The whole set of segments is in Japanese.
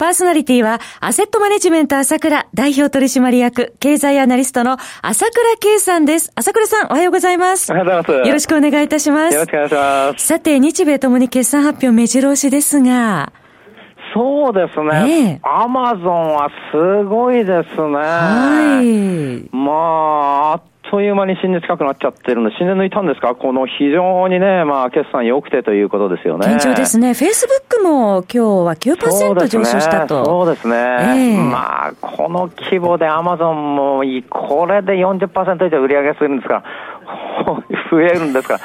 パーソナリティは、アセットマネジメント朝倉代表取締役、経済アナリストの朝倉慶さんです。朝倉さん、おはようございます。おはようございます。よろしくお願いいたします。よろしくお願いします。さて、日米ともに決算発表目白押しですが、そうですね。アマゾンはすごいですね。はい。まあ、という間に新年近くなっちゃってるんで、新年抜いたんですか？この非常にね、まあ、決算良くてということですよね。堅調ですね。フェイスブックも今日は9%上昇したと。そうですね。えー、まあ、この規模でアマゾンも、これで40%以上売り上げするんですか？ら、増えるんですか？ら、す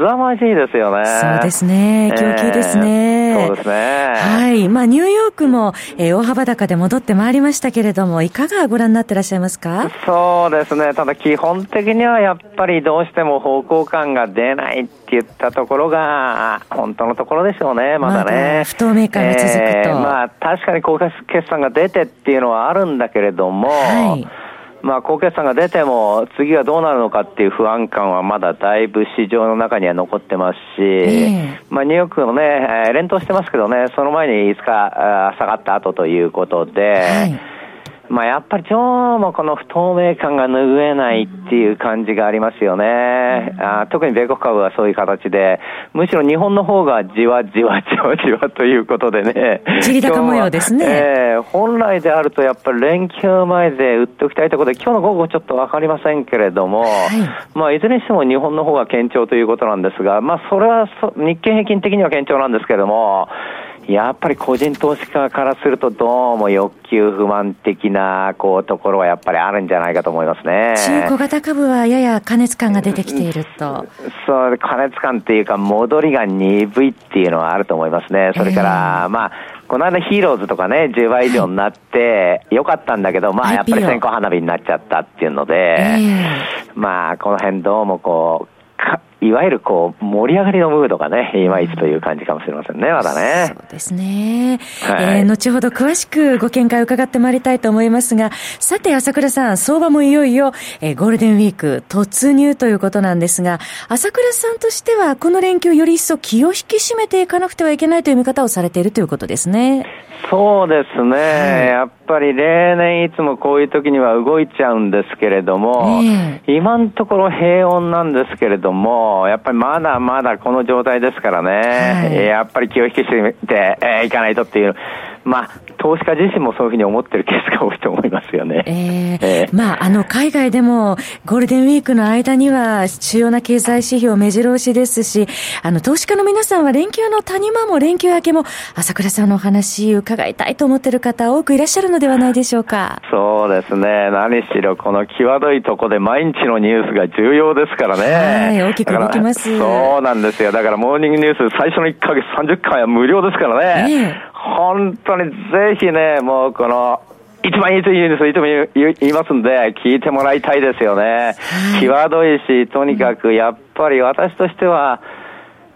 ざまじいですよね。そうですね。供給ですね、えー、そうですね。はい。まあ、ニューヨークも、えー、大幅高で戻ってまいりましたけれども、いかがご覧になってらっしゃいますか？そうですね。ただ、基本的にはやっぱりどうしても方向感が出ないって言ったところが、本当のところでしょうね、まだね。ま、不透明感が続くと。えー、まあ、確かに高決算が出てっていうのはあるんだけれども、はいまあ、高決算が出ても、次はどうなるのかっていう不安感はまだだいぶ市場の中には残ってますし、えー、まあ、ニューヨークのね、連投してますけどね、その前に5日下がった後ということで、はいまあ、やっぱり今日もこの不透明感が拭えないっていう感じがありますよね。あ特に米国株はそういう形で、むしろ日本の方がじわじわじわじわということでね。高模様ですね。えー、本来であるとやっぱり連休前で売っておきたいところで、今日の午後ちょっとわかりませんけれども、はい、まあ、いずれにしても日本の方が堅調ということなんですが、まあ、それは日経平均的には堅調なんですけれども、やっぱり個人投資家からするとどうも欲求不満的なこうところはやっぱりあるんじゃないかと思いますね。中小型株はやや過熱感が出てきていると。そう、過熱感っていうか戻りが鈍いっていうのはあると思いますね。それから、えー、まあ、この間ヒーローズとかね、10倍以上になって、よかったんだけど、まあやっぱり線香花火になっちゃったっていうので、えー、まあこの辺どうもこう、いわゆるこう、盛り上がりのムードがね、いまいちという感じかもしれませんね、まだね。そうですね。はい、えー、後ほど詳しくご見解を伺ってまいりたいと思いますが、さて、朝倉さん、相場もいよいよ、えー、ゴールデンウィーク突入ということなんですが、朝倉さんとしては、この連休より一層気を引き締めていかなくてはいけないという見方をされているということですね。そうですね、はい、やっぱり例年いつもこういう時には動いちゃうんですけれども、えー、今のところ平穏なんですけれども、やっぱりまだまだこの状態ですからね、はい、やっぱり気を引き締めてい、えー、かないとっていう、まあ、投資家自身もそういうふうに思ってるケースが多いと思いますよね。えー、えー、まあ、あの、海外でもゴールデンウィークの間には主要な経済指標目白押しですし、あの、投資家の皆さんは連休の谷間も連休明けも、朝倉さんのお話伺いたいと思ってる方多くいらっしゃるのではないでしょうか。そうですね。何しろ、この際どいとこで毎日のニュースが重要ですからね。はい、大きく動きます。そうなんですよ。だからモーニングニュース最初の1ヶ月30回は無料ですからね。えー本当にぜひね、もうこの、一番いいといいです、いつも言いますんで、聞いてもらいたいですよね。際どいし、とにかくやっぱり私としては、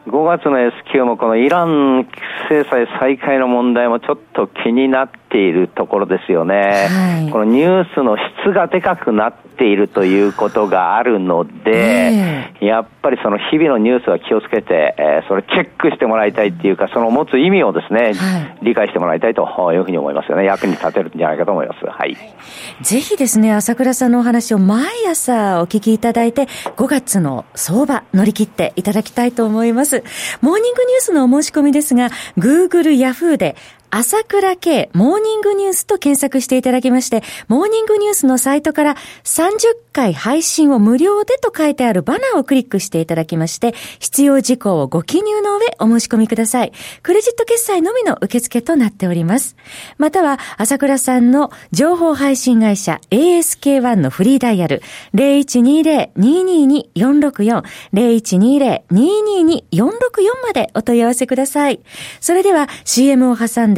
5月の S q もこのイラン制裁再開の問題もちょっと気になっているところですよね。はい、このニュースの質がでかくなっているということがあるので、えー、やっぱりその日々のニュースは気をつけて、えー、それチェックしてもらいたいっていうか、その持つ意味をですね、はい、理解してもらいたいというふうに思いますよね。役に立てるんじゃないかと思います。はい。ぜひですね、朝倉さんのお話を毎朝お聞きいただいて、5月の相場乗り切っていただきたいと思います。モーニングニュースのお申し込みですが、Google、Yahoo で朝倉慶モーニングニュースと検索していただきまして、モーニングニュースのサイトから30回配信を無料でと書いてあるバナーをクリックしていただきまして、必要事項をご記入の上お申し込みください。クレジット決済のみの受付となっております。または、朝倉さんの情報配信会社 ASK1 のフリーダイヤル0120-222-464 0120-222-464までお問い合わせください。それでは CM を挟んで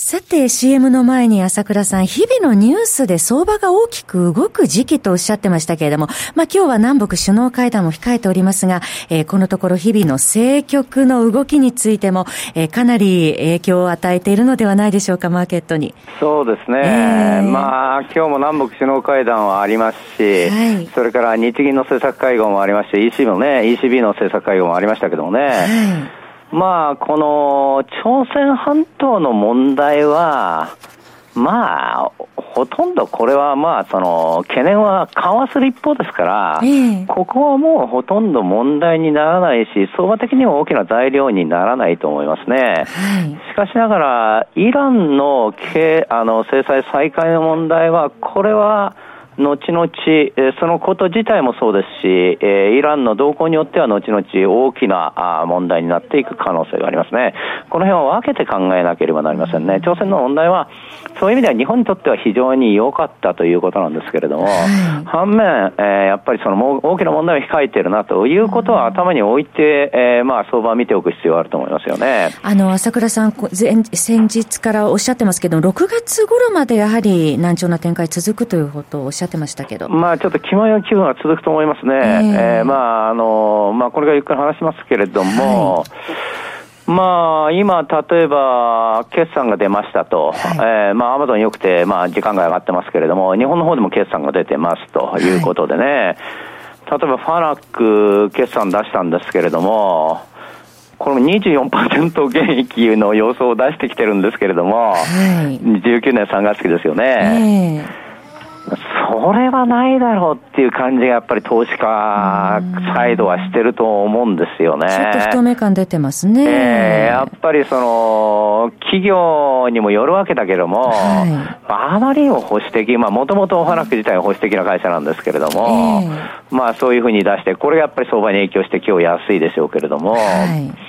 さて CM の前に朝倉さん、日々のニュースで相場が大きく動く時期とおっしゃってましたけれども、まあ今日は南北首脳会談も控えておりますが、えー、このところ日々の政局の動きについても、えー、かなり影響を与えているのではないでしょうか、マーケットに。そうですね。えー、まあ今日も南北首脳会談はありますし、はい、それから日銀の政策会合もありまして、EC もね、ECB の政策会合もありましたけどもね、はいまあ、この朝鮮半島の問題は、まあ、ほとんどこれはまあ、その、懸念は緩和する一方ですから、えここはもうほとんど問題にならないし、相場的にも大きな材料にならないと思いますね。はい、しかしながら、イランのあの制裁再開の問題は、これは、後々、そのこと自体もそうですし、イランの動向によっては後々大きな問題になっていく可能性がありますね。この辺は分けて考えなければなりませんね。朝鮮の問題は、そういう意味では日本にとっては非常に良かったということなんですけれども、反面、やっぱりその大きな問題を控えているなということは頭に置いて、えまあ相場を見ておく必要があると思いますよね。あの、朝倉さん、先日からおっしゃってますけど、6月頃までやはり難聴な展開続くということをおっしゃってましたけど。まあちょっと気前の気分が続くと思いますね。えー、えー、まああの、まあこれがゆっくり話しますけれども、はい。まあ、今、例えば、決算が出ましたと、はい、えー、まあ、アマゾンよくて、まあ、時間が上がってますけれども、日本の方でも決算が出てますとい。うことでね、はい、例えば、ファナック決算出したんですけれども、これも24%減益の予想を出してきてるんですけれども、はい、19年3月期ですよね。えーそれはないだろうっていう感じがやっぱり投資家サイドはしてると思うんですよね。ちょっと不透明感出てますね。えー、やっぱりその、企業にもよるわけだけども、はい、あまりにも保守的、まあもともとファナック自体は保守的な会社なんですけれども、えー、まあそういうふうに出して、これがやっぱり相場に影響して今日安いでしょうけれども、はい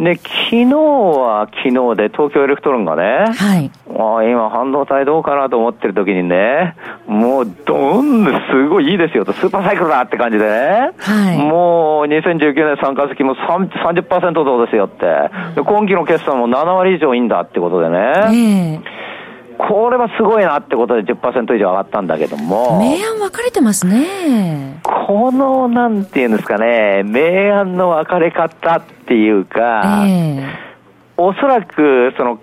で、昨日は昨日で東京エレクトロンがね、はい。あ今半導体どうかなと思ってる時にね、もうどんどんすごいいいですよと、スーパーサイクルだって感じでね、はい。もう2019年参加席も30%増ですよって、で今期の決算も7割以上いいんだってことでね、えーこれはすごいなってことで10%以上上がったんだけども。明暗分かれてますね。この、なんていうんですかね、明暗の分かれ方っていうか、えー、おそらく、その、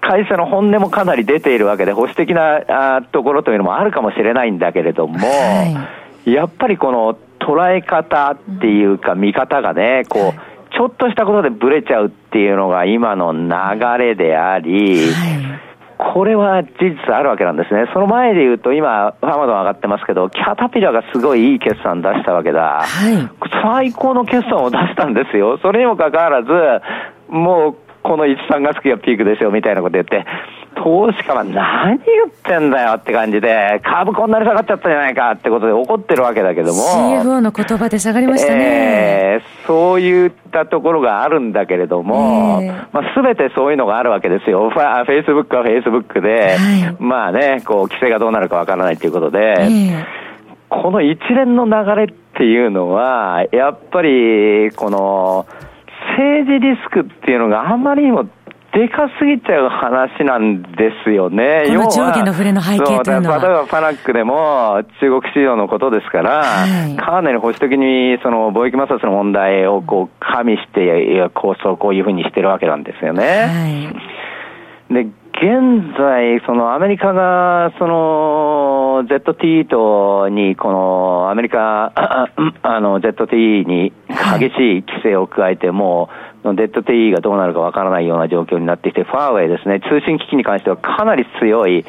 会社の本音もかなり出ているわけで、保守的なあところというのもあるかもしれないんだけれども、はい、やっぱりこの捉え方っていうか見方がね、こう、はい。ちょっとしたことでブレちゃうっていうのが今の流れであり、はいこれは事実あるわけなんですね。その前で言うと、今、アマゾン上がってますけど、キャタピラがすごいいい決算出したわけだ。はい。最高の決算を出したんですよ。それにもかかわらず、もう、この1、3月期がピークですよ、みたいなこと言って、投資家は何言ってんだよって感じで、株こんなに下がっちゃったじゃないかってことで怒ってるわけだけども。CFO の言葉で下がりましたね。えー、そういったところがあるんだけれども、えー、まあ、全てそういうのがあるわけですよ。フェイスブックはフェイスブックで、はい、まあね、こう、規制がどうなるかわからないということで、えー、この一連の流れっていうのは、やっぱり、この、政治リスクっていうのがあんまりにもでかすぎちゃう話なんですよね。この上下の触れの背景というのは。例えばパナックでも中国市場のことですから、はい、かなり保守的にその貿易摩擦の問題をこう加味して、構想こういうふうにしてるわけなんですよね。はい、で、現在、そのアメリカが、その ZT とに、このアメリカ、あの ZT に激しい規制を加えて、もうのデッド TE がどうなるかわからないような状況になってきて、ファーウェイですね、通信機器に関してはかなり強い、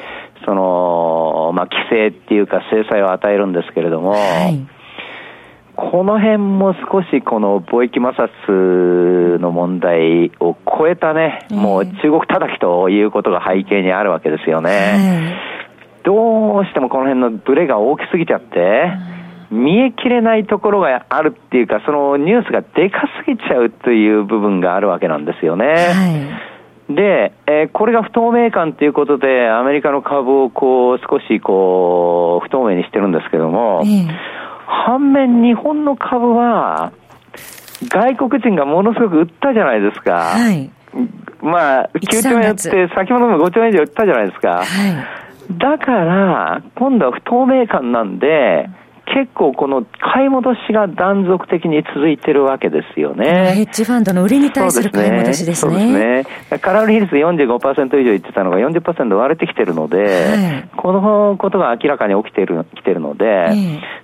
その、まあ、規制っていうか制裁を与えるんですけれども、はい。この辺も少しこの貿易摩擦の問題を超えたね、もう中国叩きということが背景にあるわけですよね。どうしてもこの辺のブレが大きすぎちゃって、見えきれないところがあるっていうか、そのニュースがでかすぎちゃうという部分があるわけなんですよね。はいで、えー、これが不透明感ということで、アメリカの株をこう、少しこう、不透明にしてるんですけども、反面日本の株は、外国人がものすごく売ったじゃないですか。はい。まあ、9兆円って、先ほども5兆円以上売ったじゃないですか。はい。だから、今度は不透明感なんで、結構この買い戻しが断続的に続いてるわけですよね。ヘッジファンドの売りに対する買い戻しですね。そうですね。ねカラール比率45%以上言ってたのが40%割れてきてるので、はい、このことが明らかに起きてる、きてるので、え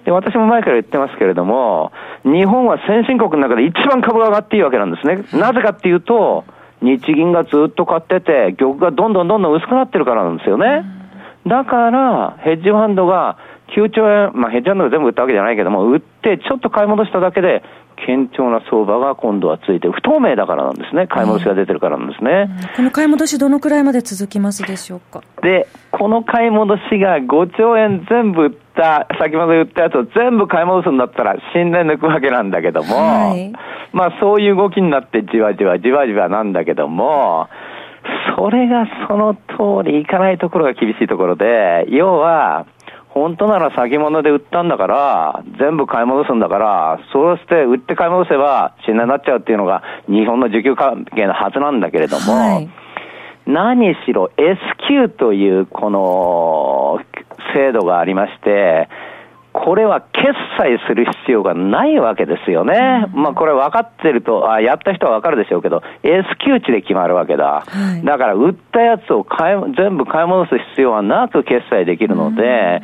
ー、で、私も前から言ってますけれども、日本は先進国の中で一番株が上がっていいわけなんですね。なぜかっていうと、日銀がずっと買ってて、玉がどんどんどんどん薄くなってるからなんですよね。だから、ヘッジファンドが9兆円、まあ、ヘッジファンドが全部売ったわけじゃないけども、売ってちょっと買い戻しただけで、堅調な相場が今度はついて、不透明だからなんですね、買い戻しが出てるからなんですね。うん、この買い戻し、どのくらいまで続きますでしょうか？で、この買い戻しが5兆円全部売った、先ほど言ったやつを全部買い戻すんだったら、新年抜くわけなんだけども、はい、まあそういう動きになって、じわじわじわじわなんだけども、それがその通りいかないところが厳しいところで、要は、本当なら先物で売ったんだから、全部買い戻すんだから、そうして売って買い戻せば信頼になっちゃうっていうのが日本の需給関係のはずなんだけれども、はい、何しろ S q というこの制度がありまして、これは決済する必要がないわけですよね。まあこれ分かってると、あやった人は分かるでしょうけど、S q 値で決まるわけだ。はい、だから売ったやつを買い全部買い戻す必要はなく決済できるので、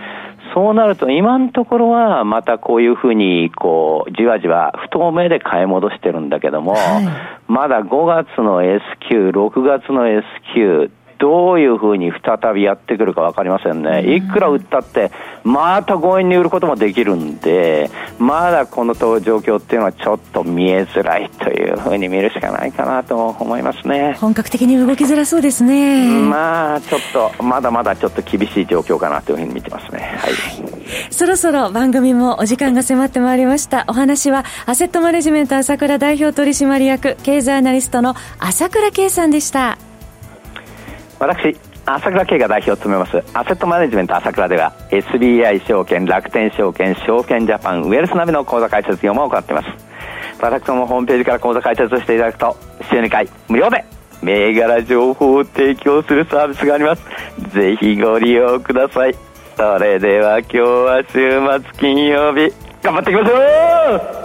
そうなると今のところはまたこういうふうにこうじわじわ不透明で買い戻してるんだけども、はい、まだ5月の S q 6月の S q どういうふうに再びやってくるか分かりませんね。いくら売ったって、また強引に売ることもできるんで、まだこの状況っていうのはちょっと見えづらいというふうに見るしかないかなと思いますね。本格的に動きづらそうですね。まあ、ちょっと、まだまだちょっと厳しい状況かなというふうに見てますね。はい。そろそろ番組もお時間が迫ってまいりました。お話は、アセットマネジメント朝倉代表取締役、経済アナリストの朝倉圭さんでした。私朝倉慶が代表を務めます。アセットマネジメント朝倉では SBI 証券楽天証券証券ジャパンウェルスナビの口座開設業務を行っています。私どもホームページから口座開設していただくと週2回無料で銘柄情報を提供するサービスがあります。ぜひご利用ください。それでは今日は週末金曜日。頑張っていきましょう